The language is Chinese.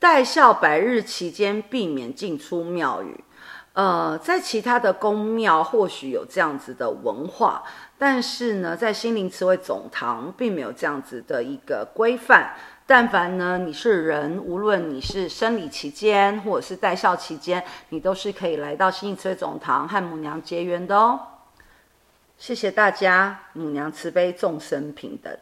待孝百日期间避免进出庙宇。呃，在其他的宫庙或许有这样子的文化，但是呢，在心灵慈惠总堂并没有这样子的一个规范。但凡呢，你是人，无论你是生理期间或者是待孝期间，你都是可以来到心灵慈惠总堂和母娘结缘的哦。谢谢大家，母娘慈悲，众生平等。